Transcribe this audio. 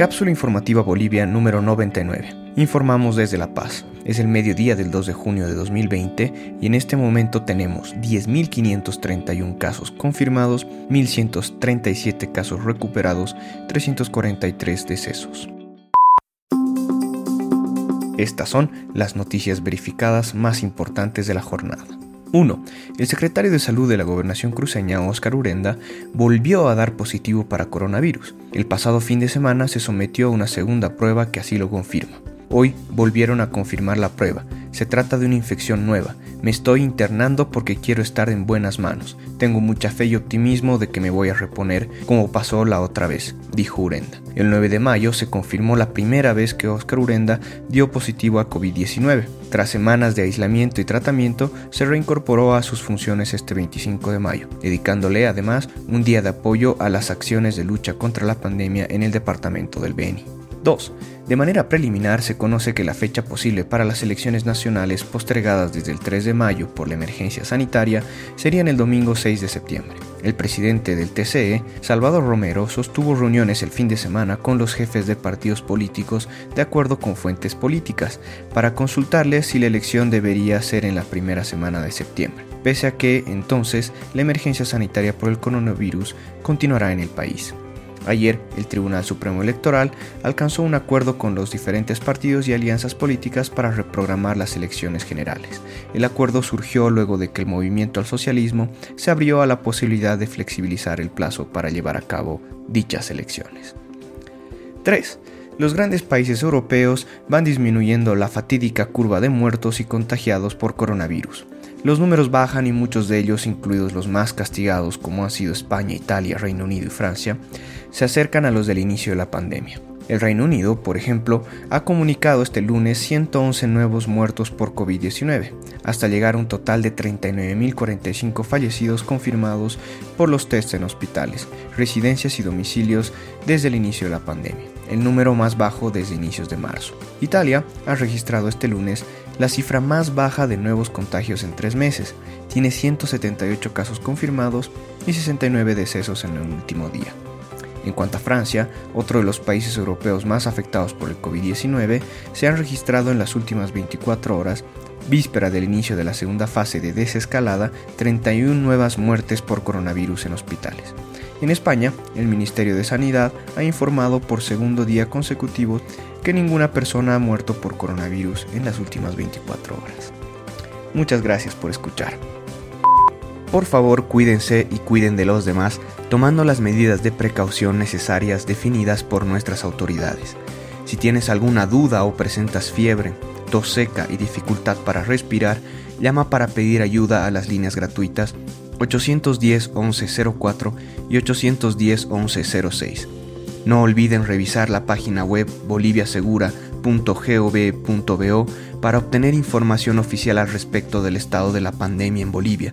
Cápsula informativa Bolivia número 99. Informamos desde La Paz. Es el mediodía del 2 de junio de 2020 y en este momento tenemos 10.531 casos confirmados, 1.137 casos recuperados, 343 decesos. Estas son las noticias verificadas más importantes de la jornada. 1. El secretario de Salud de la Gobernación cruceña, Óscar Urenda, volvió a dar positivo para coronavirus. El pasado fin de semana se sometió a una segunda prueba que así lo confirma. Hoy volvieron a confirmar la prueba. Se trata de una infección nueva. Me estoy internando porque quiero estar en buenas manos. Tengo mucha fe y optimismo de que me voy a reponer como pasó la otra vez, dijo Urenda. El 9 de mayo se confirmó la primera vez que Oscar Urenda dio positivo a COVID-19. Tras semanas de aislamiento y tratamiento, se reincorporó a sus funciones este 25 de mayo, dedicándole además un día de apoyo a las acciones de lucha contra la pandemia en el departamento del Beni. 2. De manera preliminar se conoce que la fecha posible para las elecciones nacionales postergadas desde el 3 de mayo por la emergencia sanitaria sería en el domingo 6 de septiembre. El presidente del TCE, Salvador Romero, sostuvo reuniones el fin de semana con los jefes de partidos políticos de acuerdo con fuentes políticas para consultarles si la elección debería ser en la primera semana de septiembre, pese a que entonces la emergencia sanitaria por el coronavirus continuará en el país. Ayer, el Tribunal Supremo Electoral alcanzó un acuerdo con los diferentes partidos y alianzas políticas para reprogramar las elecciones generales. El acuerdo surgió luego de que el movimiento al socialismo se abrió a la posibilidad de flexibilizar el plazo para llevar a cabo dichas elecciones. 3. Los grandes países europeos van disminuyendo la fatídica curva de muertos y contagiados por coronavirus. Los números bajan y muchos de ellos, incluidos los más castigados como han sido España, Italia, Reino Unido y Francia, se acercan a los del inicio de la pandemia. El Reino Unido, por ejemplo, ha comunicado este lunes 111 nuevos muertos por COVID-19, hasta llegar a un total de 39.045 fallecidos confirmados por los tests en hospitales, residencias y domicilios desde el inicio de la pandemia, el número más bajo desde inicios de marzo. Italia ha registrado este lunes la cifra más baja de nuevos contagios en tres meses. Tiene 178 casos confirmados y 69 decesos en el último día. En cuanto a Francia, otro de los países europeos más afectados por el COVID-19, se han registrado en las últimas 24 horas, víspera del inicio de la segunda fase de desescalada, 31 nuevas muertes por coronavirus en hospitales. En España, el Ministerio de Sanidad ha informado por segundo día consecutivo que ninguna persona ha muerto por coronavirus en las últimas 24 horas. Muchas gracias por escuchar. Por favor, cuídense y cuiden de los demás, tomando las medidas de precaución necesarias definidas por nuestras autoridades. Si tienes alguna duda o presentas fiebre, tos seca y dificultad para respirar, llama para pedir ayuda a las líneas gratuitas 810 1104 y 810 1106. No olviden revisar la página web boliviasegura.gov.bo para obtener información oficial al respecto del estado de la pandemia en Bolivia,